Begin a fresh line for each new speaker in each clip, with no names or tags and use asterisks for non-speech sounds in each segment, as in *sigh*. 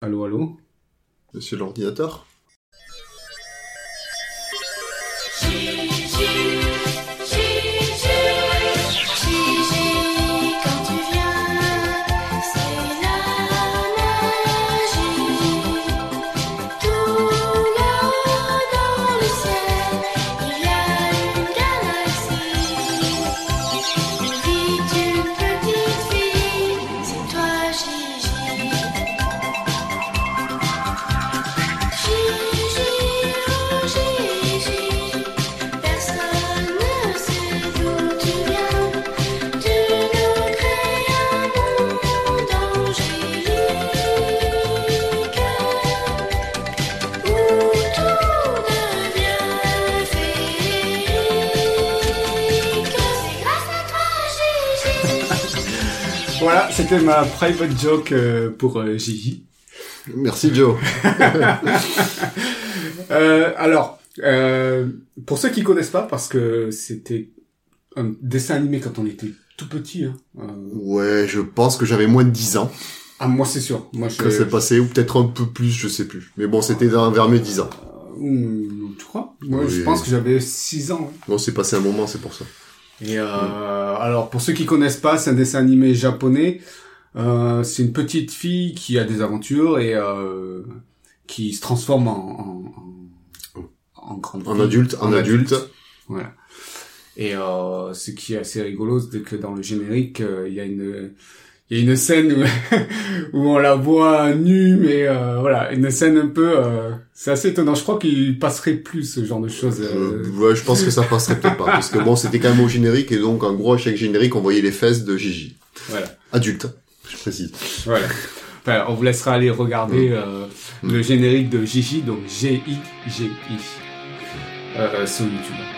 Allô, allô?
Monsieur l'ordinateur?
C'était ma private joke euh, pour euh, Gigi.
Merci Joe. *laughs*
Euh, alors, euh, pour ceux qui connaissent pas, parce que c'était un dessin animé quand on était tout petit. Hein.
Ouais, je pense que j'avais moins de 10 ans
ah, moi c'est sûr. Moi je.
quand c'est passé, ou peut-être un peu plus, je sais plus. Mais bon, c'était vers mes 10 ans.
Hum, tu crois? Moi je pense que j'avais 6 ans. hein.
Bon, c'est passé un moment, c'est pour ça.
Et euh, alors pour ceux qui connaissent pas, c'est un dessin animé japonais. Euh, c'est une petite fille qui a des aventures et euh, qui se transforme en en, en, en grande
En
fille.
adulte, en, adulte.
Voilà. Et euh, ce qui est assez rigolo, c'est que dans le générique, euh, il y a une il y a une scène où, *laughs* où on la voit nue, mais euh, voilà, une scène un peu, euh, c'est assez étonnant. Je crois qu'il passerait plus ce genre de choses.
Euh, ouais, je pense que ça passerait peut-être pas. Parce que bon, c'était quand même au générique, et donc, en gros, à chaque générique, on voyait les fesses de Gigi.
voilà.
Adulte, je précise.
Voilà. Enfin, on vous laissera aller regarder euh,
Mm.
le générique de Gigi, donc G-I-G-I, euh, sur YouTube.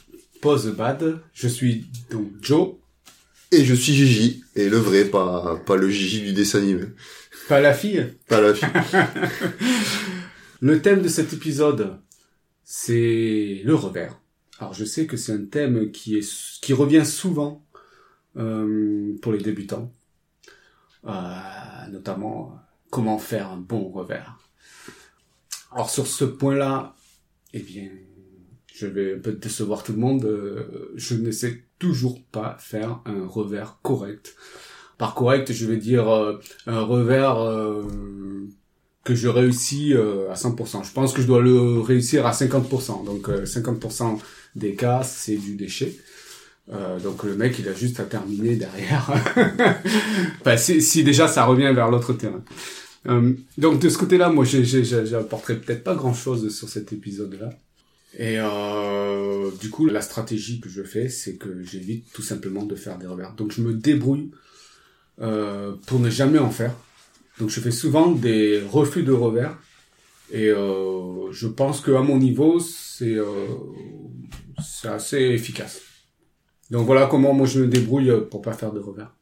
Pause Bad. Je suis donc Joe,
Et je suis Gigi. Et le vrai, pas, pas le Gigi du dessin animé.
pas la fille.
Pas la fille. *laughs*
Le thème de cet épisode, c'est le revers. Alors je sais que c'est un thème qui est qui revient souvent euh, pour les débutants, Euh, notamment comment faire un bon revers. Alors sur ce point-là, eh bien, je vais un peu décevoir tout le monde. euh, je ne sais toujours pas faire un revers correct. Par correct, je vais dire euh, un revers euh, que je réussis euh, à 100%. Je pense que je dois le réussir à 50%. Donc euh, 50% des cas, c'est du déchet. Euh, donc le mec, il a juste à terminer derrière. *laughs* si, si déjà ça revient vers l'autre terrain. Euh, donc de ce côté-là, moi, j'apporterai peut-être pas grand-chose sur cet épisode-là. Et euh, du coup, la stratégie que je fais, c'est que j'évite tout simplement de faire des revers. Donc je me débrouille euh, pour ne jamais en faire. Donc je fais souvent des refus de revers. Et euh, je pense que à mon niveau, c'est euh, c'est assez efficace. Donc voilà comment moi je me débrouille pour pas faire de revers.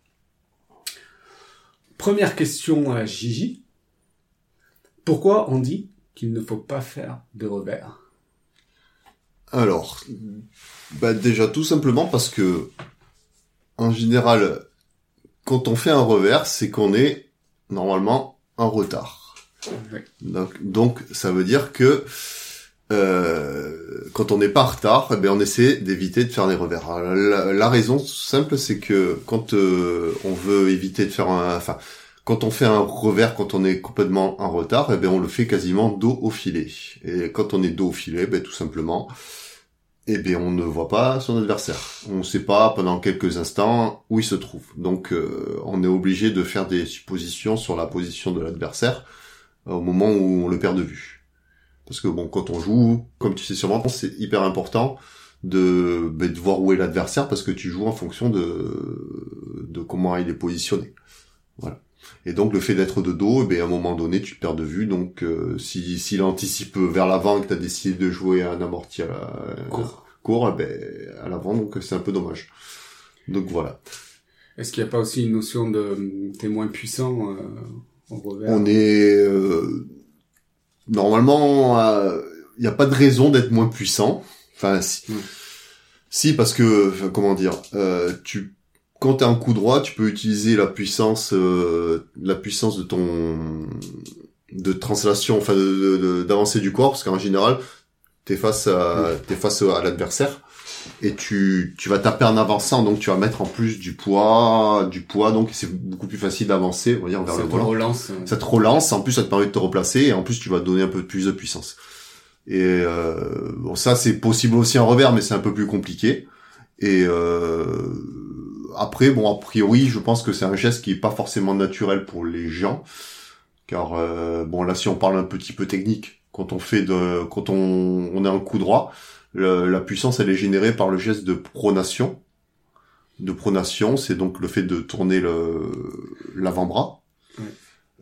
Première question à Gigi. Pourquoi on dit qu'il ne faut pas faire de revers?
Alors, bah déjà tout simplement parce que, en général, quand on fait un revers, c'est qu'on est normalement en retard.
Oui.
Donc, donc ça veut dire que euh, quand on n'est pas en retard, eh ben, on essaie d'éviter de faire des revers. La, la raison simple, c'est que quand euh, on veut éviter de faire un, enfin, quand on fait un revers, quand on est complètement en retard, eh ben, on le fait quasiment dos au filet. Et quand on est dos au filet, ben, tout simplement, eh bien, on ne voit pas son adversaire. On ne sait pas pendant quelques instants où il se trouve. Donc, euh, on est obligé de faire des suppositions sur la position de l'adversaire euh, au moment où on le perd de vue. Parce que bon, quand on joue, comme tu sais sûrement, c'est hyper important de, ben, de voir où est l'adversaire parce que tu joues en fonction de, de comment il est positionné. Voilà. Et donc le fait d'être de dos, eh bien, à un moment donné, tu te perds de vue. Donc euh, si s'il anticipe vers l'avant et que tu as décidé de jouer un amorti à la,
Court.
court, eh ben, à l'avant, donc c'est un peu dommage. Donc voilà.
Est-ce qu'il n'y a pas aussi une notion de t'es moins puissant euh, au revers?
On est euh, normalement, il n'y a pas de raison d'être moins puissant. Enfin, si,
Mm.
si parce que comment dire, euh, tu quand t'as un coup droit, tu peux utiliser la puissance, euh, la puissance de ton de translation, enfin d'avancée du corps, parce qu'en général, t'es face à t'es face à l'adversaire et tu tu vas taper en avançant, donc tu vas mettre en plus du poids, du poids, donc c'est beaucoup plus facile d'avancer, on va dire vers
Ça
le volant
relance.
ça te relance, en plus ça te permet de te replacer, et en plus tu vas donner un peu plus de puissance. Et euh, bon, ça c'est possible aussi en revers, mais c'est un peu plus compliqué. Et euh, après, bon, a priori, je pense que c'est un geste qui est pas forcément naturel pour les gens, car euh, bon là, si on parle un petit peu technique, quand on fait de, quand on, on a un coup droit, le- la puissance elle est générée par le geste de pronation. De pronation, c'est donc le fait de tourner le l'avant-bras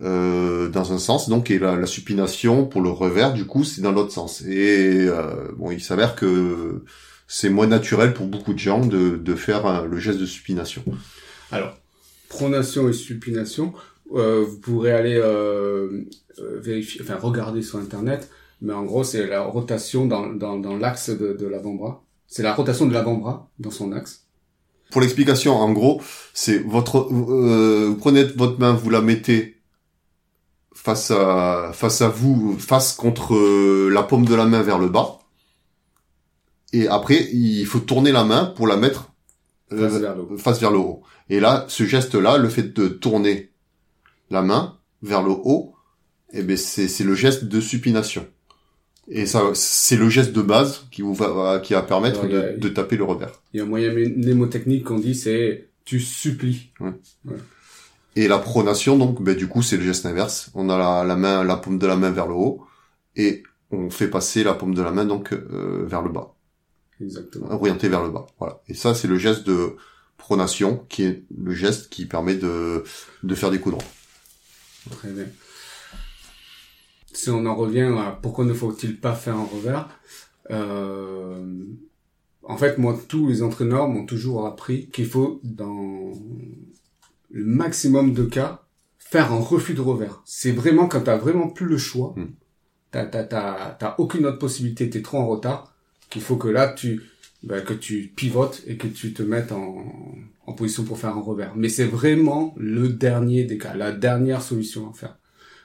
euh, dans un sens, donc et la, la supination pour le revers, du coup, c'est dans l'autre sens. Et euh, bon, il s'avère que c'est moins naturel pour beaucoup de gens de, de faire le geste de supination.
Alors, pronation et supination, euh, vous pourrez aller euh, euh, vérifier, enfin regarder sur internet, mais en gros c'est la rotation dans, dans, dans l'axe de, de l'avant-bras. C'est la rotation de l'avant-bras dans son axe.
Pour l'explication, en gros, c'est votre, euh, vous prenez votre main, vous la mettez face à face à vous, face contre euh, la paume de la main vers le bas, et après il faut tourner la main pour la mettre euh,
Face vers le haut.
face vers le haut. Et là, ce geste-là, le fait de tourner la main vers le haut, eh ben c'est c'est le geste de supination. Et ça, c'est le geste de base qui vous va qui va permettre
Alors, a-
de, taper le revers.
Il y a un moyen mnémotechnique qu'on dit c'est tu supplies.
Et la pronation, donc, ben du coup, c'est le geste inverse. On a la, la main, la paume de la main vers le haut, et on fait passer la paume de la main donc euh, vers le bas,
Exactement.
orienté vers le bas. Voilà. Et ça, c'est le geste de pronation, qui est le geste qui permet de de faire des coups droits.
Très bien. Si on en revient à pourquoi ne faut-il pas faire un revers, euh, en fait, moi, tous les entraîneurs m'ont toujours appris qu'il faut, dans le maximum de cas, faire un refus de revers. C'est vraiment quand t'as vraiment plus le choix,
Hmm.
t'as, t'as, t'as, t'as aucune autre possibilité, t'es trop en retard, qu'il faut que là, tu, bah, que tu pivotes et que tu te mettes en, en position pour faire un revers. Mais c'est vraiment le dernier des cas, la dernière solution à faire.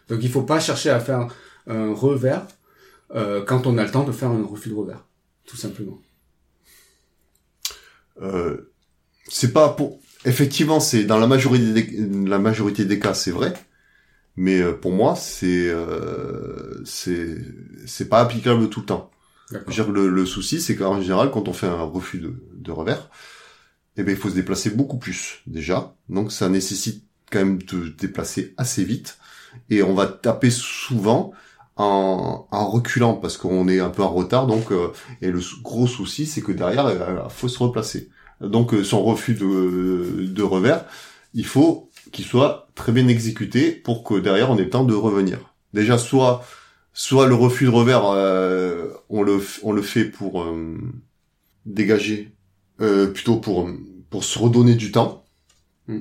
Donc il faut pas chercher à faire un revers euh, quand on a le temps de faire un refus de revers, tout simplement.
Euh, c'est pas pour. Effectivement, c'est dans la majorité des la majorité des cas, c'est vrai. Mais euh, pour moi, c'est euh, c'est c'est pas applicable tout le temps. Le, le souci, c'est qu'en général, quand on fait un refus de, de revers, eh ben, il faut se déplacer beaucoup plus, déjà. Donc, ça nécessite quand même de se déplacer assez vite. Et on va taper souvent en, en reculant, parce qu'on est un peu en retard. Donc, euh, et le gros souci, c'est que derrière, il faut se replacer. Donc, euh, son refus de, de revers, il faut qu'il soit très bien exécuté pour que derrière, on ait le temps de revenir. Déjà, soit soit le refus de revers, euh, on le on le fait pour euh, dégager, euh, plutôt pour pour se redonner du temps
Mm.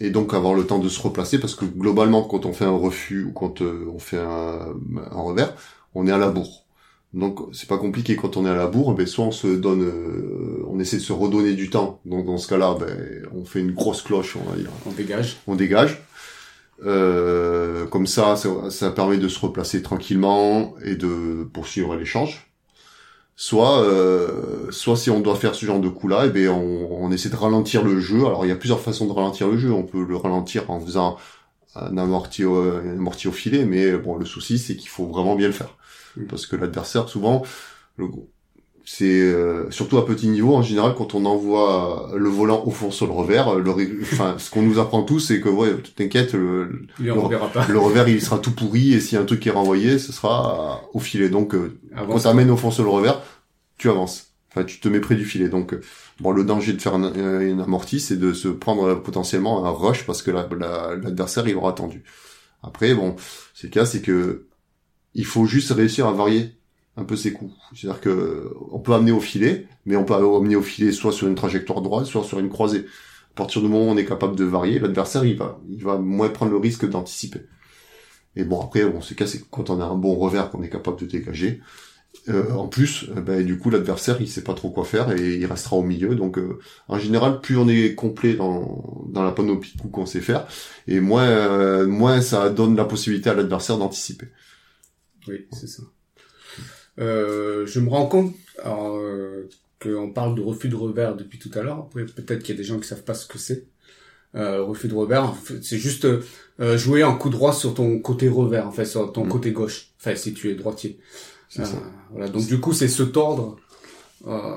et donc avoir le temps de se replacer parce que globalement quand on fait un refus ou quand euh, on fait un, un revers, on est à la bourre. Donc c'est pas compliqué quand on est à la bourre, ben soit on se donne, euh, on essaie de se redonner du temps. Donc dans ce cas-là, ben on fait une grosse cloche, on va dire
On dégage.
on dégage. Euh, comme ça, ça, ça permet de se replacer tranquillement et de poursuivre l'échange. Soit, euh, soit si on doit faire ce genre de coup-là, eh ben on, on essaie de ralentir le jeu. Alors il y a plusieurs façons de ralentir le jeu. On peut le ralentir en faisant un amorti au, un amorti au filet, mais bon, le souci c'est qu'il faut vraiment bien le faire parce que l'adversaire souvent, le, c'est euh, surtout à petit niveau en général quand on envoie le volant au fond sur le revers. Le, ré- enfin, ce qu'on nous apprend tous, c'est que ouais, t'inquiète, le, le revers il sera tout pourri et s'il y a un truc qui est renvoyé, ce sera au filet. Donc euh, quand t'amènes au fond sur le revers, tu avances. Enfin, tu te mets près du filet. Donc, euh, bon, le danger de faire un, euh, une amorti, c'est de se prendre euh, potentiellement un rush parce que la- la- l'adversaire il aura attendu. Après, bon, c'est le cas, c'est que il faut juste réussir à varier un peu ses coups. C'est-à-dire que on peut amener au filet, mais on peut amener au filet soit sur une trajectoire droite, soit sur une croisée. À partir du moment où on est capable de varier, l'adversaire il va, il va moins prendre le risque d'anticiper. Et bon après, bon, c'est c'est quand on a un bon revers qu'on est capable de dégager. Euh, en plus, euh, ben, du coup, l'adversaire, il sait pas trop quoi faire et il restera au milieu. Donc, euh, en général, plus on est complet dans, dans la panoplie de coups qu'on sait faire, et moins, euh, moins ça donne la possibilité à l'adversaire d'anticiper.
Oui, c'est ça. Euh, je me rends compte alors, euh, qu'on parle de refus de revers depuis tout à l'heure. Peut-être qu'il y a des gens qui savent pas ce que c'est. Euh, refus de revers, en fait, c'est juste euh, jouer un coup droit sur ton côté revers, en fait, sur ton
Mm.
côté gauche. Enfin, si tu es droitier. Euh,
ça.
voilà. Donc du coup, c'est se tordre, euh,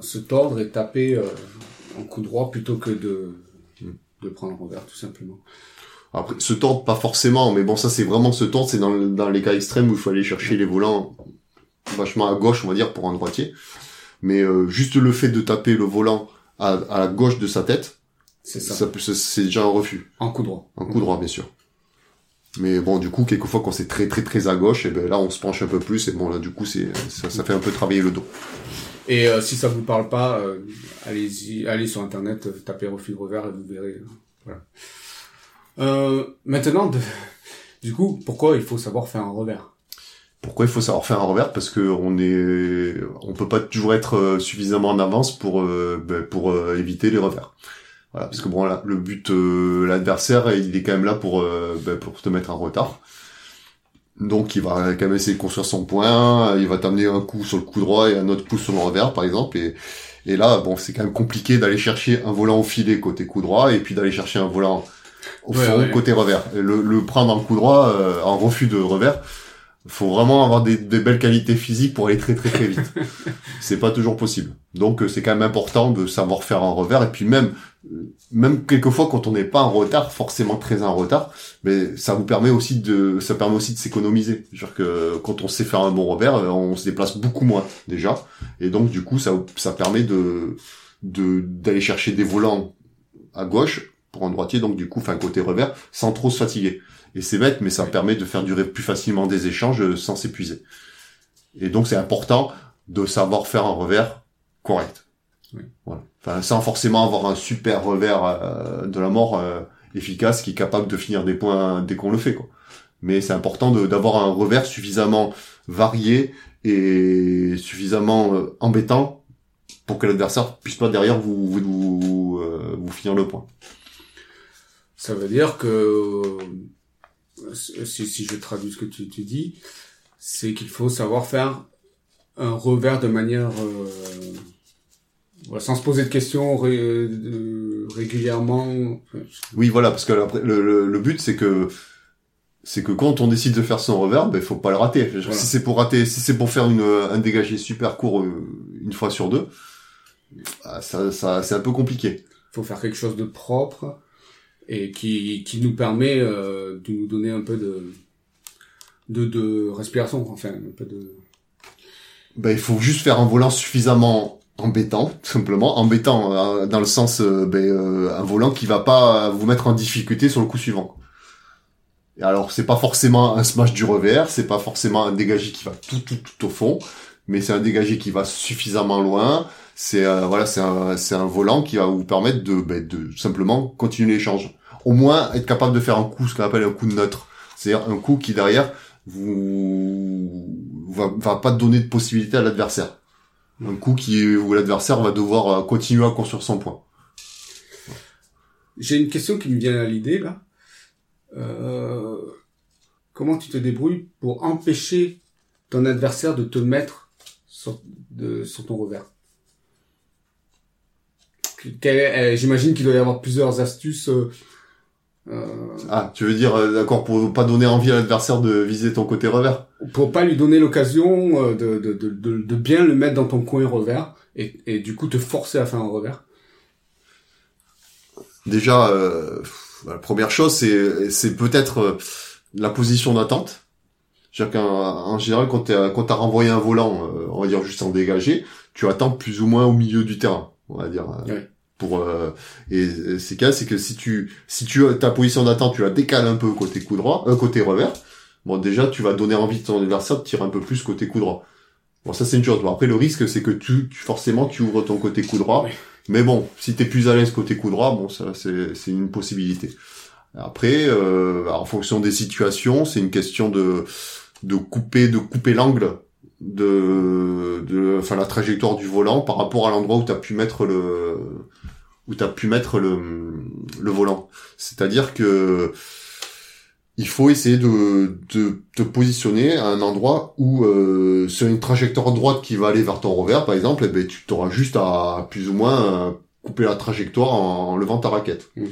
se tordre et taper euh, en coup droit plutôt que de
Mm.
de prendre un revers, tout simplement.
Après, se tordre, pas forcément, mais bon, ça c'est vraiment se tordre, c'est dans, dans les cas extrêmes où il faut aller chercher les volants vachement à gauche, on va dire, pour un droitier. Mais euh, juste le fait de taper le volant à, à la gauche de sa tête,
C'est ça.
c'est déjà un refus.
En coup droit.
Un coup droit, bien sûr. Mais bon, du coup, quelquefois, quand c'est très très très à gauche, et ben là, on se penche un peu plus, et bon, là, du coup, c'est ça, ça fait un peu travailler le dos.
Et euh, si ça vous parle pas, euh, allez-y, allez sur internet, tapez refus de revers et vous verrez. euh, voilà. Euh, maintenant, de- du coup, pourquoi il faut savoir faire un revers?
Pourquoi il faut savoir faire un revers? Parce que on est, on peut pas toujours être euh, suffisamment en avance pour euh, ben, pour euh, éviter les revers. Voilà, parce que bon, là, le but, l'adversaire, il est quand même là pour ben, pour te mettre en retard. Donc, il va quand même essayer de construire son point. Il va t'amener un coup sur le coup droit et un autre coup sur le revers, par exemple. Et et là, bon, c'est quand même compliqué d'aller chercher un volant au filet côté coup droit et puis d'aller chercher un volant au
Ouais,
fond
ouais.
côté revers. Le, le prendre en coup droit, euh, en refus de revers, faut vraiment avoir des, des belles qualités physiques pour aller très très très vite. *laughs* c'est pas toujours possible. Donc euh, c'est quand même important de savoir faire un revers et puis même euh, même quelquefois quand on n'est pas en retard, forcément très en retard, mais ça vous permet aussi de ça permet aussi de s'économiser. C'est-à-dire que quand on sait faire un bon revers, euh, on se déplace beaucoup moins déjà et donc du coup ça ça permet de de d'aller chercher des volants à gauche pour un droitier donc du coup enfin côté revers sans trop se fatiguer. Et c'est bête, mais ça
Oui.
permet de faire durer plus facilement des échanges sans s'épuiser. Et donc c'est important de savoir faire un revers correct.
Oui.
Voilà. Enfin, sans forcément avoir un super revers euh, de la mort euh, efficace qui est capable de finir des points dès qu'on le fait. Quoi. Mais c'est important d'avoir un revers suffisamment varié et suffisamment euh, embêtant pour que l'adversaire puisse pas derrière vous vous, vous, vous finir le point.
Ça veut dire que si, si je traduis ce que tu, tu dis, c'est qu'il faut savoir faire un revers de manière euh, voilà, sans se poser de questions ré- de- régulièrement.
Oui, voilà, parce que après, le, le, le but c'est que c'est que quand on décide de faire son revers, ben faut pas le rater.
Voilà.
Si c'est pour rater, si c'est pour faire une, un dégagé super court euh, une fois sur deux, ah, ça, ça c'est un peu compliqué.
Il faut faire quelque chose de propre et qui, qui nous permet euh, de nous donner un peu de, de, de respiration, enfin un peu de...
Ben il faut juste faire un volant suffisamment embêtant, tout simplement embêtant euh, dans le sens euh, ben, euh, un volant qui va pas vous mettre en difficulté sur le coup suivant. Et alors c'est pas forcément un smash du revers, c'est pas forcément un dégagé qui va tout tout tout au fond, mais c'est un dégagé qui va suffisamment loin. C'est euh, voilà, c'est un un volant qui va vous permettre de ben, de simplement continuer l'échange. Au moins être capable de faire un coup, ce qu'on appelle un coup neutre, c'est-à-dire un coup qui derrière vous va, va pas donner de possibilité à l'adversaire. Un coup qui où l'adversaire va devoir euh, continuer à construire son point.
J'ai une question qui me vient à l'idée là. Euh, comment tu te débrouilles pour empêcher ton adversaire de te mettre sur, sur ton revers? Euh, J'imagine qu'il doit y avoir plusieurs astuces. Euh,
Ah, tu veux dire euh, d'accord pour pas donner envie à l'adversaire de viser ton côté revers.
pour pas lui donner l'occasion euh, de, de, de, de, bien le mettre dans ton coin revers et, et du coup te forcer à faire un revers.
Déjà, euh, la première chose, c'est c'est peut-être la position d'attente. C'est-à-dire qu'en en général, quand t'as quand t'as renvoyé un volant, on va dire juste en dégagé, tu attends plus ou moins au milieu du terrain, on va dire.
Ouais.
Pour euh, et euh, c'est cas, c'est que si tu si tu ta position d'attente, tu la décales un peu côté coup droit, euh, côté revers. Bon, déjà, tu vas donner envie de ton adversaire de tirer un peu plus côté coup droit. Bon, ça c'est une chose. Bon, après, le risque, c'est que tu, tu- forcément tu ouvres ton côté coup droit.
Oui.
Mais bon, si t'es plus à l'aise côté coup droit, bon, ça c'est c'est une possibilité. Après, euh, en fonction des situations, c'est une question de de couper de couper l'angle de de enfin la trajectoire du volant par rapport à l'endroit où tu as pu mettre le où tu pu mettre le le volant. C'est-à-dire que il faut essayer de, de te positionner à un endroit où euh, sur une trajectoire droite qui va aller vers ton revers par exemple, eh ben tu t'auras juste à plus ou moins euh, couper la trajectoire en, en levant ta raquette.
Mm.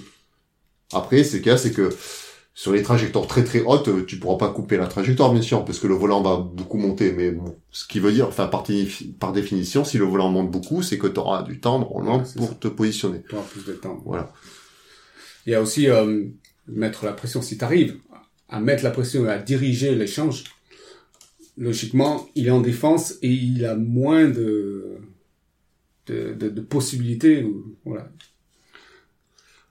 Après, c'est cas, c'est que sur les trajectoires très très hautes, euh, tu pourras pas couper la trajectoire bien sûr parce que le volant va beaucoup monter. Mais bon, ce qui veut dire, enfin par, défi- par définition, si le volant monte beaucoup, c'est que tu auras du temps normalement
Ouais,
pour
ça.
te positionner.
Tu plus de temps.
Voilà.
Il y a aussi euh, mettre la pression. Si tu arrives à mettre la pression et à diriger l'échange, logiquement, il est en défense et il a moins de de, de, de possibilités. Voilà.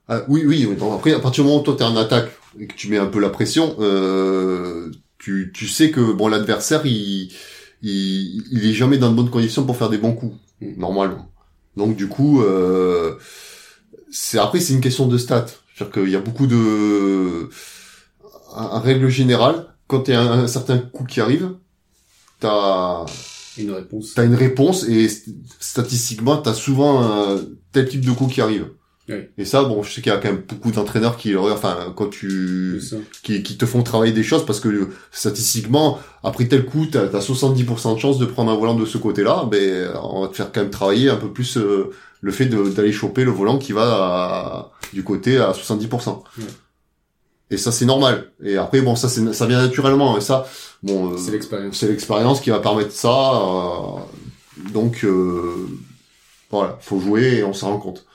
Ah, oui, oui. oui. Donc, après, à partir du moment où toi t'es en attaque et que tu mets un peu la pression, euh, tu, tu sais que bon l'adversaire il, il il est jamais dans de bonnes conditions pour faire des bons coups
Mm.
normalement. Donc du coup, euh, c'est après c'est une question de stats. C'est-à-dire qu'il y a beaucoup de en règle générale, quand tu as un, un certain coup qui arrive, t'as
Une réponse.
t'as une réponse et st- statistiquement t'as souvent un tel type de coup qui arrive. Et ça, bon, je sais qu'il y a quand même beaucoup d'entraîneurs qui, enfin, quand tu, qui, qui te font travailler des choses parce que euh, statistiquement, après tel coup, t'as as 70% de chance de prendre un volant de ce côté-là, ben, on va te faire quand même travailler un peu plus euh, le fait d'aller choper le volant qui va à- du côté à 70%.
Ouais.
Et ça, c'est normal. Et après, bon, ça, ça vient naturellement. Et ça, bon, euh,
C'est l'expérience.
c'est l'expérience qui va permettre ça. euh, donc, euh, voilà, faut jouer et on s'en rend compte.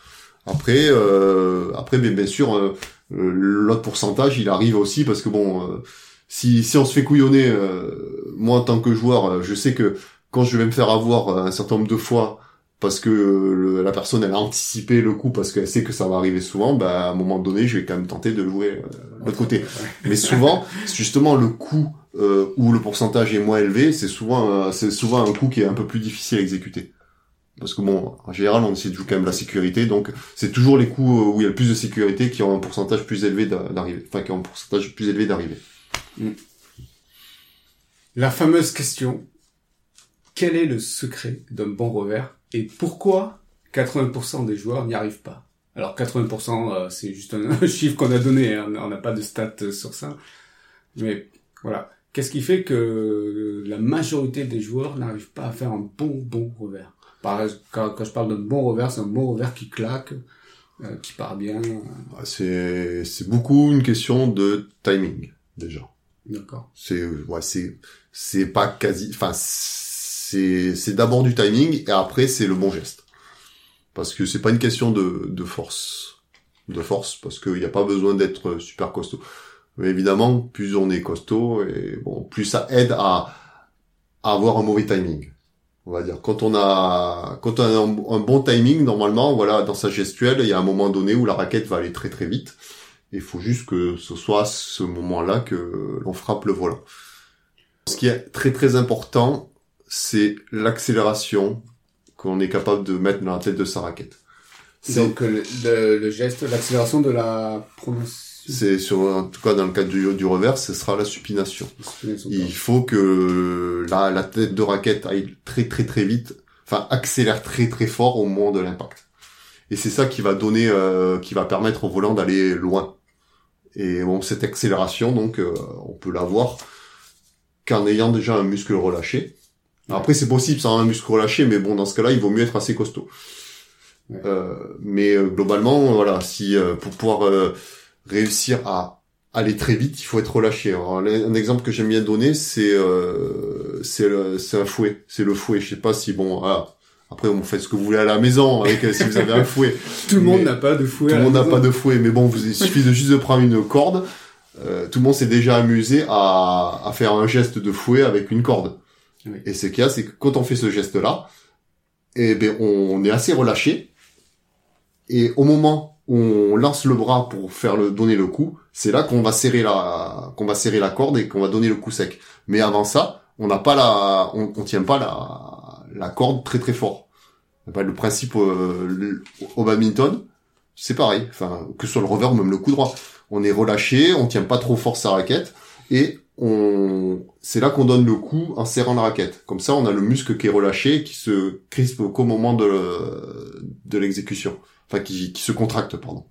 Après, euh, après, bien, bien sûr, euh, euh, l'autre pourcentage, il arrive aussi parce que bon, euh, si si on se fait couillonner, euh, moi en tant que joueur, je sais que quand je vais me faire avoir un certain nombre de fois parce que le- la personne elle a anticipé le coup parce qu'elle sait que ça va arriver souvent, bah à un moment donné, je vais quand même tenter de jouer de l'autre côté. Mais souvent, justement le coup euh, où le pourcentage est moins élevé, c'est souvent euh, c'est souvent un coup qui est un peu plus difficile à exécuter. Parce que bon, en général, on essaie de jouer quand même la sécurité, donc c'est toujours les coups euh, où il y a le plus de sécurité qui ont un pourcentage plus élevé d'a- d'arriver, enfin qui ont un pourcentage plus élevé d'arriver.
La fameuse question, quel est le secret d'un bon revers et pourquoi 80% des joueurs n'y arrivent pas? Alors 80%, euh, c'est juste *laughs* un, chiffre qu'on a donné, hein, on n'a pas de stats euh, sur ça. Mais voilà, qu'est-ce qui fait que la majorité des joueurs n'arrivent pas à faire un bon bon revers? Quand, quand je parle d'un bon revers, c'est un bon revers qui claque, euh, qui part bien.
Ah, C'est c'est beaucoup une question de timing déjà.
D'accord.
C'est ouais, c'est c'est pas quasi, enfin c'est c'est d'abord du timing et après c'est le bon geste. Parce que c'est pas une question de de force, de force parce qu'il n'y a pas besoin d'être super costaud. Mais évidemment, plus on est costaud et bon, plus ça aide à, à avoir un mauvais timing. On va dire quand on a quand on a un, un bon timing normalement, voilà, dans sa gestuelle, il y a un moment donné où la raquette va aller très très vite. Il faut juste que ce soit à ce moment-là que l'on frappe le volant. Ce qui est très très important, c'est l'accélération qu'on est capable de mettre dans la tête de sa raquette. C'est
Donc euh, le, le geste, l'accélération de la prononciation.
C'est sur en tout cas dans le cadre du, du revers, ce sera la supination.
Il...
Faut que la, la tête de raquette aille très très très vite, enfin accélère très très fort au moment de l'impact. Et c'est ça qui va donner, euh, qui va permettre au volant d'aller loin. Et bon, cette accélération, donc, euh, on peut l'avoir qu'en ayant déjà un muscle relâché. Après, c'est possible sans un muscle relâché, mais bon, dans ce cas-là, il vaut mieux être assez costaud.
Ouais.
Euh, mais euh, globalement, voilà, si euh, pour pouvoir euh, réussir à aller très vite, il faut être relâché. Alors, un exemple que j'aime bien donner, c'est euh, c'est un fouet, c'est le fouet. Je sais pas si bon, voilà. Après, vous faites ce que vous voulez à la maison avec euh, si vous avez un fouet. *laughs*
Tout le monde n'a pas de fouet.
Tout le monde n'a pas de fouet, mais bon, vous, il suffit de juste de prendre une corde, euh, tout le monde s'est déjà amusé à, à faire un geste de fouet avec une corde.
Oui.
Et ce qu'il y a, c'est que quand on fait ce geste-là, eh ben, on est assez relâché. Et au moment on lance le bras pour faire le, donner le coup, c'est là qu'on va serrer la, qu'on va serrer la corde et qu'on va donner le coup sec. Mais avant ça, on n'a pas la, on, on tient pas la, la corde très très fort. Le principe euh, au badminton, c'est pareil. Enfin, que ce soit le revers ou même le coup droit. On est relâché, on tient pas trop fort sa raquette et on, c'est là qu'on donne le coup en serrant la raquette. Comme ça, on a le muscle qui est relâché, qui se crispe qu'au moment de, de l'exécution. Enfin, qui, qui se contracte, pardon.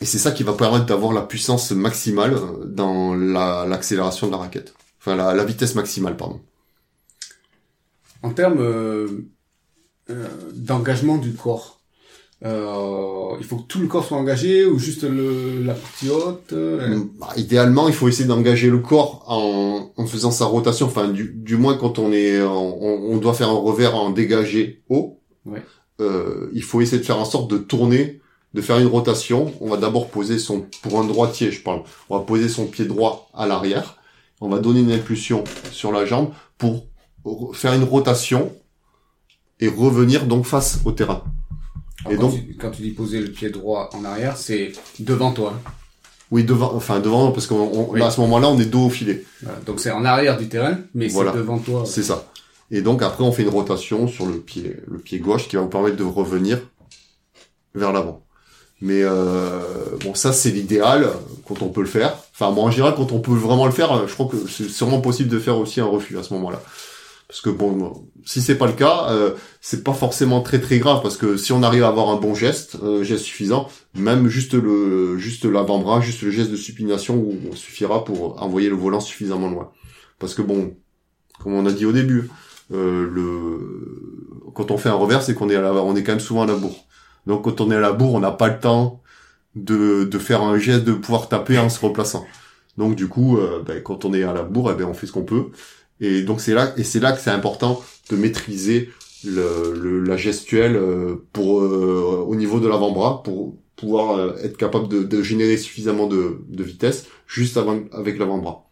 Et c'est ça qui va permettre d'avoir la puissance maximale euh, dans la, l'accélération de la raquette. Enfin, la, la vitesse maximale, pardon.
En termes euh, euh, d'engagement du corps, euh, il faut que tout le corps soit engagé ou juste le, la partie haute euh,
Bah, idéalement, il faut essayer d'engager le corps en, en faisant sa rotation. Enfin, du, du moins quand on est, on, on doit faire un revers en dégagé haut.
Ouais.
Euh, il faut essayer de faire en sorte de tourner, de faire une rotation. On va d'abord poser son, pour un droitier, je parle. On va poser son pied droit à l'arrière. On va donner une impulsion sur la jambe pour faire une rotation et revenir donc face au terrain.
Alors,
Et
quand,
donc-
tu, quand tu dis poser le pied droit en arrière, c'est devant toi.
Oui, devant, enfin devant, parce qu'on, on-
Oui.
à ce moment-là, on est dos au filet.
Voilà. Donc c'est en arrière du terrain, mais
Voilà.
c'est devant toi.
C'est ça. Et donc après on fait une rotation sur le pied le pied gauche qui va vous permettre de revenir vers l'avant. Mais euh, bon ça c'est l'idéal quand on peut le faire. Enfin bon en général quand on peut vraiment le faire, je crois que c'est sûrement possible de faire aussi un refus à ce moment-là. Parce que bon si c'est pas le cas, euh, c'est pas forcément très très grave parce que si on arrive à avoir un bon geste, un geste suffisant, même juste le juste l'avant-bras, juste le geste de supination suffira pour envoyer le volant suffisamment loin. Parce que bon, comme on a dit au début, euh, le quand on fait un revers, c'est qu'on est à la, on est quand même souvent à la bourre. Donc quand on est à la bourre, on n'a pas le temps de, de faire un geste de pouvoir taper en se replaçant. Donc du coup, euh, ben, quand on est à la bourre, eh ben, on fait ce qu'on peut. Et donc c'est là et c'est là que c'est important de maîtriser le, le- la gestuelle euh, pour euh, au niveau de l'avant-bras pour pouvoir euh, être capable de, de générer suffisamment de, de vitesse juste avant avec l'avant-bras.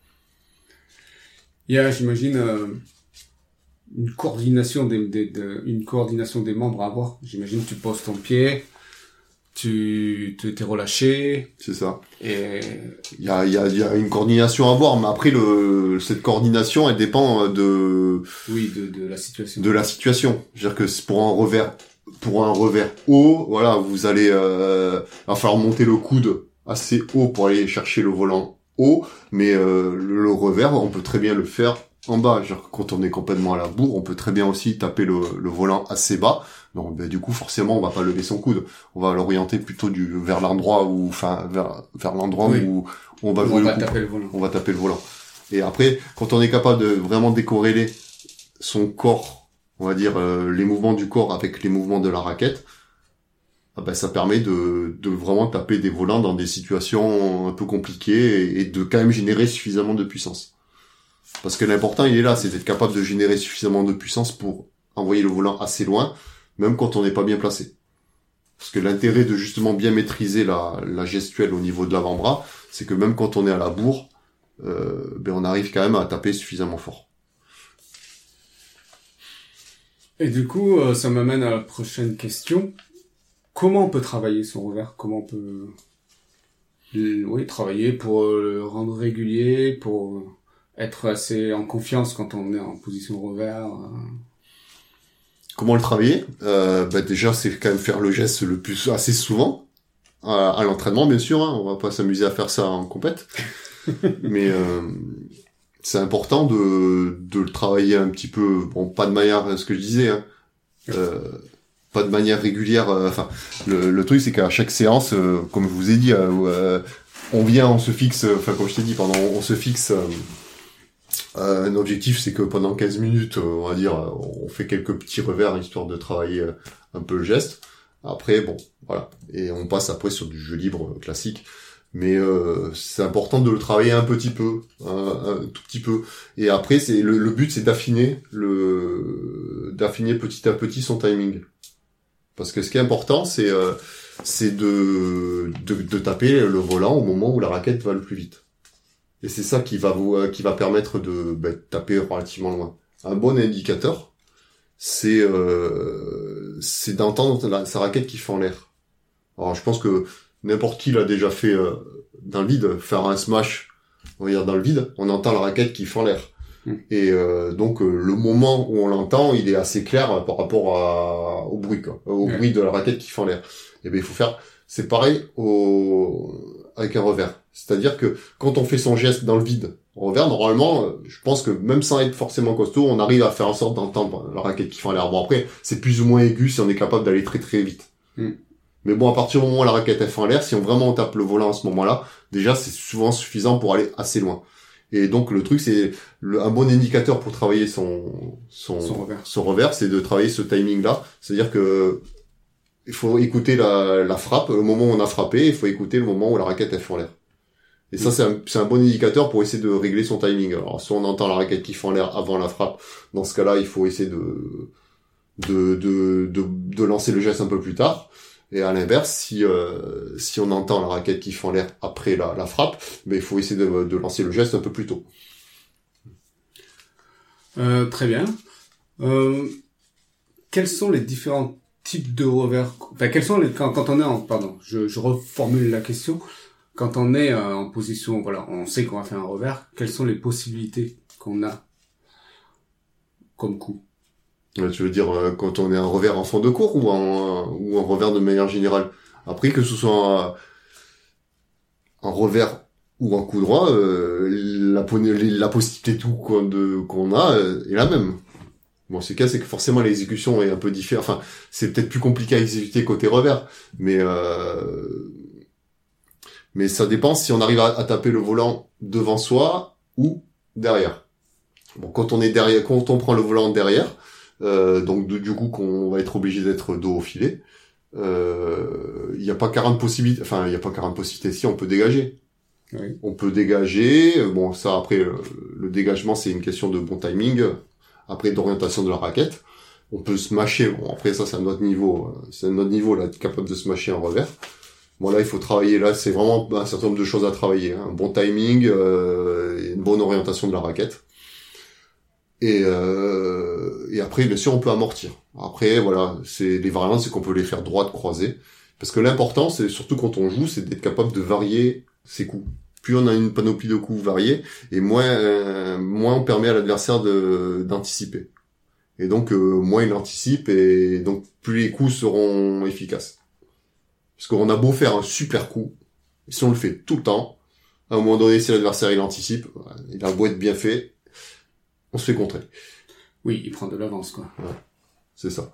Il y a, j'imagine, euh, une coordination des, des, de- une coordination des membres à avoir. J'imagine tu poses ton pied, tu t'es relâché
C'est ça.
et
Il y a, il y, a, y a une coordination à voir, mais après le, cette coordination, elle dépend de,
oui de, de la situation.
de la situation. C'est-à-dire que c'est pour un revers, pour un revers haut, voilà, vous allez, euh, il va falloir monter le coude assez haut pour aller chercher le volant haut, mais euh, le, le revers, on peut très bien le faire en bas. Que quand on est complètement à la bourre, on peut très bien aussi taper le, le volant assez bas. Donc, ben, du coup, forcément, on va pas lever son coude. On va l'orienter plutôt du vers l'endroit où, enfin, vers, vers l'endroit
Oui.
où on va jouer
on
le
va
coup
taper le volant.
on va taper le volant. Et après, quand on est capable de vraiment décorréler son corps, on va dire euh, les mouvements du corps avec les mouvements de la raquette, ah ben, ça permet de, de vraiment taper des volants dans des situations un peu compliquées et, et de quand même générer suffisamment de puissance. Parce que l'important, il est là, c'est d'être capable de générer suffisamment de puissance pour envoyer le volant assez loin, même quand on n'est pas bien placé. Parce que l'intérêt de justement bien maîtriser la, gestuelle au niveau de l'avant-bras, c'est que même quand on est à la bourre, euh, ben on arrive quand même à taper suffisamment fort.
Et du coup, euh, ça m'amène à la prochaine question. Comment on peut travailler son revers? Comment on peut euh, oui, travailler pour euh, le rendre régulier, pour être assez en confiance quand on est en position revers euh.
Comment le travailler? Euh, ben Déjà, c'est quand même faire le geste le plus assez souvent à, à l'entraînement, bien sûr. Hein, on va pas s'amuser à faire ça en compète, *laughs* mais euh, c'est important de, de le travailler un petit peu. Bon, pas de manière, ce que je disais, hein, euh, pas de manière régulière. Enfin, le, le truc, c'est qu'à chaque séance, comme je vous ai dit, on vient, on se fixe. Enfin, comme je t'ai dit, pardon, on se fixe. Euh, un objectif, c'est que pendant 15 minutes, euh, on va dire, euh, on fait quelques petits revers histoire de travailler un peu le geste. Après, bon, voilà. Et on passe après sur du jeu libre classique. Mais euh, c'est important de le travailler un petit peu, un, un tout petit peu. Et après, c'est le, le but, c'est d'affiner le, d'affiner petit à petit son timing. Parce que ce qui est important, c'est euh, c'est de, de de taper le volant au moment où la raquette va le plus vite. Et c'est ça qui va vous euh, qui va permettre de, bah, de taper relativement loin. Un bon indicateur, c'est euh, c'est d'entendre la- sa raquette qui fait en l'air. Alors je pense que n'importe qui l'a déjà fait euh, dans le vide, faire un smash, on va dire dans le vide, on entend la raquette qui fait en l'air.
Mm.
Et euh, donc euh, le moment où on l'entend, il est assez clair par rapport à, au bruit, quoi, au bruit de la raquette qui fait en l'air. Et ben il faut faire, c'est pareil au avec un revers. C'est-à-dire que quand on fait son geste dans le vide, en revers, normalement, euh, je pense que même sans être forcément costaud, on arrive à faire en sorte d'entendre la raquette qui fait en l'air. Bon après, c'est plus ou moins aigu si on est capable d'aller très très vite.
Mm.
Mais bon, à partir du moment où la raquette elle fait en l'air, si on vraiment on tape le volant à ce moment-là, déjà c'est souvent suffisant pour aller assez loin. Et donc le truc c'est un bon indicateur pour travailler son son,
Son revers.
son revers, c'est de travailler ce timing là. C'est-à-dire que il faut écouter la, la frappe, le moment où on a frappé, il faut écouter le moment où la raquette elle fait en l'air. Et ça, c'est un, un bon indicateur pour essayer de régler son timing. Alors, soit on entend la raquette qui en l'air avant la frappe, dans ce cas-là, il faut essayer de, de, de, de, de lancer le geste un peu plus tard. Et à l'inverse, si, euh, si on entend la raquette qui en l'air après la, la frappe, ben, il faut essayer de, de lancer le geste un peu plus tôt.
Euh, très bien. Euh, quels sont les différents types de revers? Enfin, quels sont les quand, quand on est en pardon, je, je reformule la question. Quand on est euh, en position, voilà, on sait qu'on va faire un revers. Quelles sont les possibilités qu'on a comme coup?
Euh, Tu veux dire euh, quand on est un revers en fond de cours ou en, ou un revers de manière générale? Après, que ce soit un, un revers ou un coup droit, euh, la, la possibilité tout qu'on a euh, est la même. Bon, ce cas, c'est que forcément l'exécution est un peu différente. Enfin, c'est peut-être plus compliqué à exécuter côté revers, mais euh, mais ça dépend si on arrive à, à taper le volant devant soi ou derrière. Bon, quand on est derrière, quand on prend le volant derrière, euh, donc de- du coup qu'on va être obligé d'être dos au filet. euh, Il n'y a pas 40 possibilités, enfin il n'y a pas 40 possibilités. Si on peut dégager,
Oui.
on peut dégager. euh, Bon ça après le, le dégagement c'est une question de bon timing. Après d'orientation de la raquette, on peut se mâcher. Bon après ça c'est un autre niveau, euh, c'est un autre niveau là, être capable de se mâcher en revers. Bon là il faut travailler là, c'est vraiment un certain nombre de choses à travailler. hein. Un bon timing, euh, une bonne orientation de la raquette. Et, euh, et après, bien sûr, on peut amortir. Après, voilà, c'est les variantes, c'est qu'on peut les faire droite, croisée. Parce que l'important, c'est surtout quand on joue, c'est d'être capable de varier ses coups. Plus on a une panoplie de coups variés, et moins, euh, moins on permet à l'adversaire d'anticiper. Et donc, moins il anticipe, et donc plus les coups seront efficaces. Parce qu'on a beau faire un super coup, si on le fait tout le temps, à un moment donné, si l'adversaire il anticipe, il a beau être bien fait, on se fait contrer.
Oui, il prend de l'avance, quoi.
C'est ça.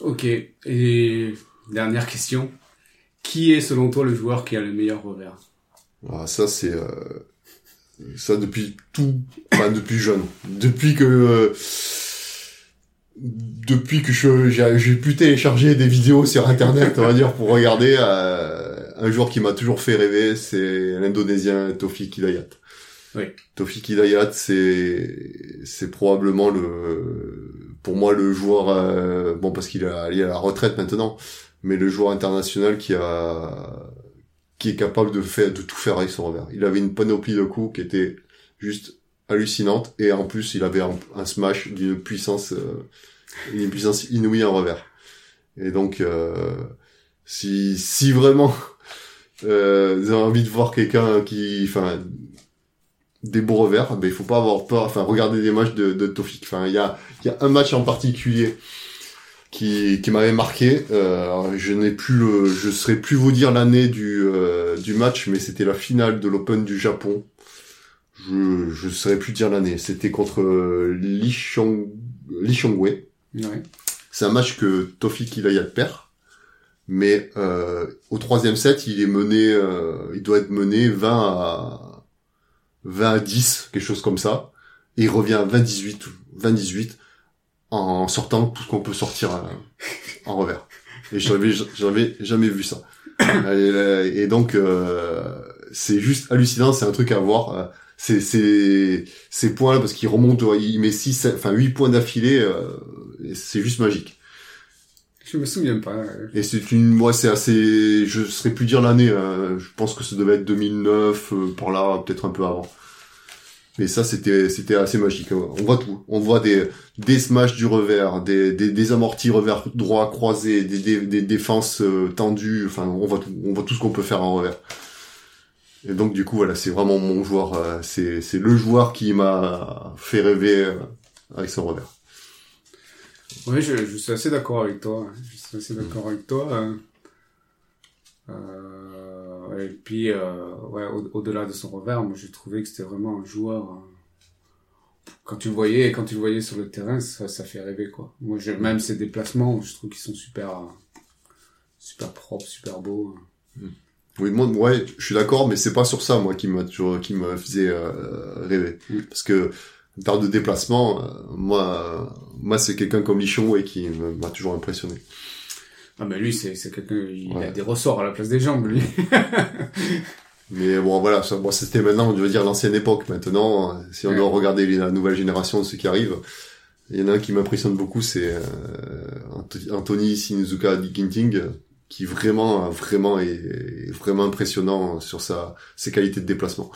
Ok. Et dernière question. Qui est selon toi le joueur qui a le meilleur revers?
Ah, ça c'est euh, ça depuis tout, enfin depuis jeune, depuis que euh, depuis que je j'ai pu télécharger des vidéos sur internet, on va dire pour regarder euh, un joueur qui m'a toujours fait rêver, c'est l'indonésien Tofik Hidayat.
Oui.
Tofik Hidayat, c'est c'est probablement le pour moi le joueur euh, bon parce qu'il est à la retraite maintenant, mais le joueur international qui a qui est capable de faire de tout faire avec son revers. Il avait une panoplie de coups qui était juste hallucinante et en plus il avait un, smash d'une puissance euh, une puissance inouïe en revers. Et donc euh, si si vraiment *laughs* euh, vous avez envie de voir quelqu'un qui enfin des beaux revers, ben il faut pas avoir peur. Enfin, regardez des matchs de, de Tofik. Enfin, il y a y a un match en particulier qui, qui m'avait marqué. Euh, je n'ai plus le, je saurais plus vous dire l'année du, euh, du match, mais c'était la finale de l'Open du Japon. Je, je saurais plus dire l'année. C'était contre euh, Lee Xiong, Lee Xiongwei.
Ouais.
C'est un match que Tofik Ilayat perd. Mais euh, au troisième set, il est mené, euh, il doit être mené 20 à 20 à 10, quelque chose comme ça. Et il revient à 20-18, 20-18 en sortant tout ce qu'on peut sortir euh, en revers. Et j'avais j'avais jamais vu ça. Et, et donc euh, c'est juste hallucinant, c'est un truc à voir. Euh, C'est c'est ces points là parce qu'il remonte, il met 6 enfin 8 points d'affilée, euh, c'est juste magique.
Je me souviens pas. euh.
Et c'est une, moi c'est assez, je saurais plus dire l'année. hein. Je pense que ça devait être 2009, euh, par là, peut-être un peu avant. Mais ça c'était, c'était assez magique. On voit tout. On voit des, des smash du revers, des, des, des amortis revers droit croisés, des, des, des défenses euh, tendues. Enfin, on voit tout. On voit tout ce qu'on peut faire en revers. Et donc du coup voilà, c'est vraiment mon joueur. euh, c'est, c'est le joueur qui m'a fait rêver euh, avec son revers.
Oui, je, je suis assez d'accord avec toi. hein. Je suis assez d'accord avec toi. euh. Euh, et puis, ouais, au- au-delà de son revers, moi j'ai trouvé que c'était vraiment un joueur. euh, quand tu le voyais, quand tu le voyais sur le terrain, ça, ça fait rêver quoi. Moi, je, même ses déplacements, je trouve qu'ils sont super, super propres, super beaux.
Oui, moi, ouais, je suis d'accord, mais c'est pas sur ça, moi, qui m'a toujours, qui me faisait euh, rêver.
Mm.
Parce que, en termes de déplacement, euh, moi, euh, moi, c'est quelqu'un comme Lichon, ouais, qui m'a toujours impressionné.
Ah mais lui, c'est c'est quelqu'un, il
Ouais.
a des ressorts à la place des jambes, lui. *laughs*
Mais bon, voilà, ça, bon, c'était maintenant, je veux dire, l'ancienne époque. Maintenant, si on
Ouais.
doit regarder la nouvelle génération de ceux qui arrivent, il y en a un qui m'impressionne beaucoup, c'est euh, Anthony Sinizuka Ginting, euh, qui vraiment, vraiment est, est vraiment impressionnant sur sa, ses qualités de déplacement.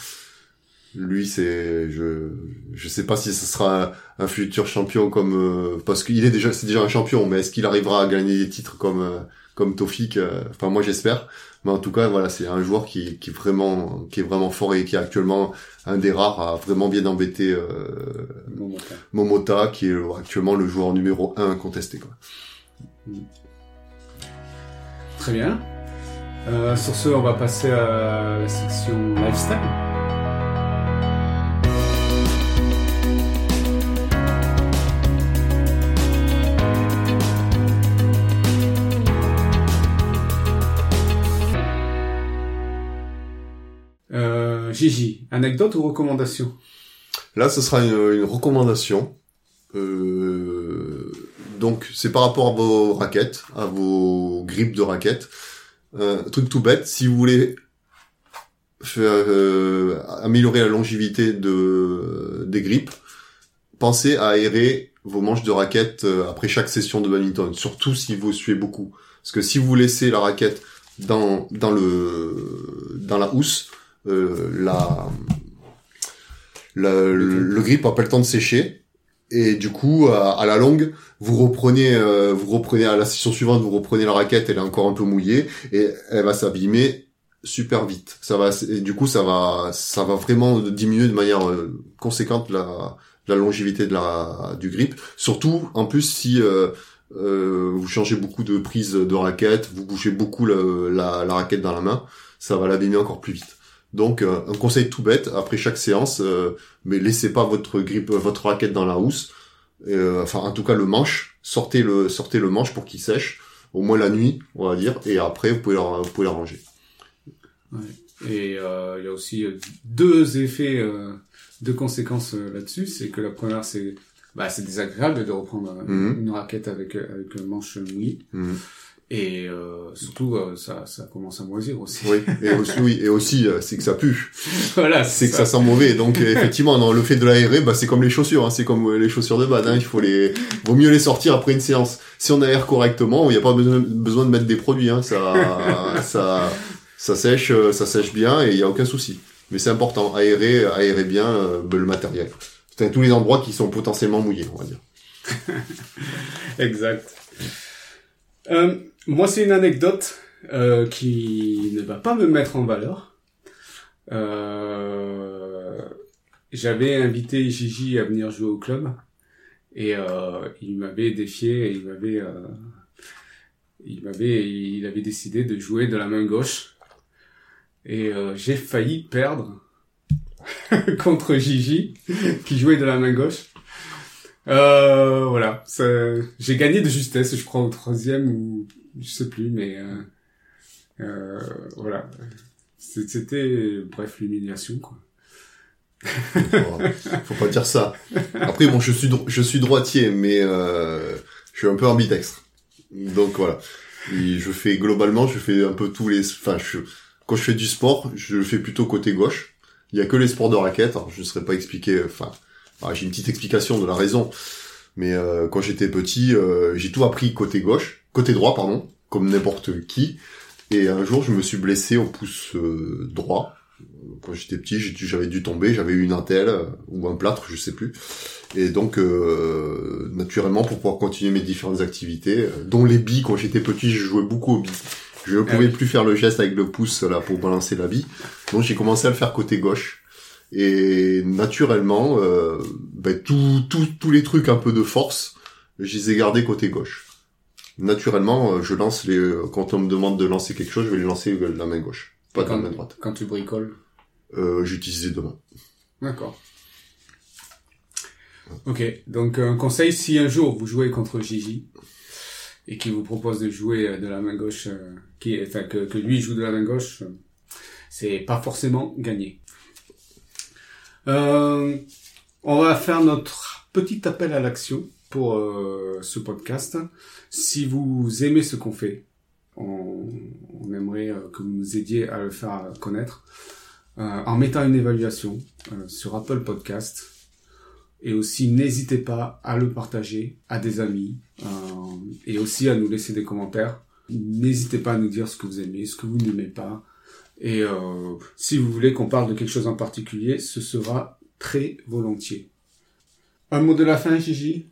Lui, c'est, je, je sais pas si ce sera un, un futur champion comme, euh, parce qu'il est déjà, c'est déjà un champion, mais est-ce qu'il arrivera à gagner des titres comme, euh, comme Tofik euh, Enfin, moi, j'espère. Mais en tout cas, voilà, c'est un joueur qui, qui est vraiment, qui est vraiment fort et qui est actuellement un des rares à vraiment bien embêter euh. Momota, qui est actuellement le joueur numéro 1 contesté. Quoi.
Très bien. Euh, sur ce, on va passer à la section lifestyle. Euh, Gigi, anecdote ou recommandation?
Là, ce sera une, recommandation. Euh, donc, c'est par rapport à vos raquettes, à vos grippes de raquettes. Euh, truc tout bête, si vous voulez euh, améliorer la longévité de, des grippes, pensez à aérer vos manches de raquettes euh, après chaque session de badminton, surtout si vous suez beaucoup. Parce que si vous laissez la raquette dans, dans, le, dans la housse, la, le, grip a pas le temps de sécher et du coup à, à la longue vous reprenez euh, vous reprenez à la session suivante vous reprenez la raquette elle est encore un peu mouillée et elle va s'abîmer super vite. Ça va et du coup ça va ça va vraiment diminuer de manière euh, conséquente la la longévité de la du grip. Surtout en plus si euh, euh, vous changez beaucoup de prise de raquette vous bougez beaucoup le- la, la raquette dans la main ça va l'abîmer encore plus vite donc euh, un conseil tout bête après chaque séance euh, mais laissez pas votre grip votre raquette dans la housse Euh, enfin en tout cas le manche sortez le sortez le manche pour qu'il sèche au moins la nuit on va dire et après vous pouvez la, vous pouvez la ranger
Et euh, il y a aussi euh, deux effets, euh, deux conséquences là-dessus. C'est que la première, c'est bah, c'est désagréable de reprendre
Mhm.
une raquette avec avec un manche mouillé.
Mhm.
Et euh, surtout, euh, ça, ça commence à moisir aussi.
oui et *laughs* aussi oui et aussi euh, c'est que ça pue.
Voilà,
c'est que ça. sent mauvais. Donc *laughs* effectivement dans le fait de l'aérer bah c'est comme les chaussures hein, c'est comme euh, les chaussures de bad hein, il faut les vaut mieux les sortir après une séance. Si on aère correctement il n'y a pas besoin, besoin de mettre des produits hein, ça *laughs* ça ça sèche euh, ça sèche bien et il y a aucun souci. Mais c'est important. Aérer aérer bien euh, le matériel. C'est tous les endroits qui sont potentiellement mouillés on va dire.
Exact. Euh, moi, c'est une anecdote euh, qui ne va pas me mettre en valeur. Euh, J'avais invité Gigi à venir jouer au club et euh, il m'avait défié il m'avait il m'avait il avait décidé de jouer de la main gauche et j'ai failli perdre *laughs* contre Gigi qui jouait de la main gauche. Euh, voilà, j'ai gagné de justesse, je crois, au troisième ou je sais plus, mais euh, euh, voilà, c'était bref l'humiliation quoi.
faut, pas dire ça. Après bon je suis je suis droitier mais euh, je suis un peu ambidextre. Donc voilà. Je fais globalement je fais un peu tous les enfin je quand je fais du sport je le fais plutôt côté gauche. Il y a que les sports de raquette alors je ne saurais pas expliquer enfin ah, j'ai une petite explication de la raison. Mais euh, quand j'étais petit j'ai tout appris côté gauche côté droit, pardon, comme n'importe qui. Et un jour, je me suis blessé au pouce euh, droit. Quand j'étais petit, j'avais dû tomber, j'avais eu une attelle euh, ou un plâtre, je sais plus. Et donc, euh, naturellement, pour pouvoir continuer mes différentes activités, euh, dont les billes, quand j'étais petit, je jouais beaucoup aux billes. Je ne
Ah
pouvais plus faire le geste avec le pouce là pour balancer la bille. Donc j'ai commencé à le faire côté gauche. Et naturellement, euh, ben, tout- tout- tous les trucs un peu de force, je les ai gardés côté gauche. Naturellement, euh, je lance les. euh, Quand on me demande de lancer quelque chose, je vais les lancer de la main gauche, pas de la main droite.
quand tu bricoles.
Euh, J'utilise les deux mains.
D'accord. Ok, donc un conseil, si un jour vous jouez contre Gigi et qu'il vous propose de jouer euh, de la main gauche, euh, qui, enfin que, que lui joue de la main gauche, euh, c'est pas forcément gagné. Euh, on va faire notre petit appel à l'action pour euh, ce podcast. Si vous aimez ce qu'on fait, on, aimerait euh, que vous nous aidiez à le faire connaître euh, en mettant une évaluation sur Apple Podcast. Et aussi, n'hésitez pas à le partager à des amis et aussi à nous laisser des commentaires. N'hésitez pas à nous dire ce que vous aimez, ce que vous n'aimez pas. Et si vous voulez qu'on parle de quelque chose en particulier, ce sera très volontiers. Un mot de la fin, Gigi?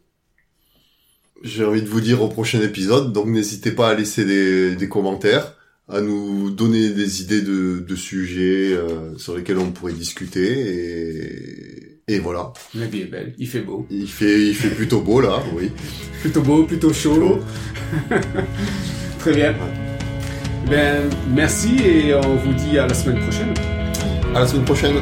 J'ai envie de vous dire au prochain épisode, donc n'hésitez pas à laisser des, des commentaires, à nous donner des idées de, de sujets euh, sur lesquels on pourrait discuter, et, et voilà.
La vie est belle, il fait beau.
Il fait, il fait plutôt beau là, oui.
Plutôt beau, plutôt chaud. *laughs* Très bien. Ben, merci et on vous dit à la semaine prochaine.
À la semaine prochaine.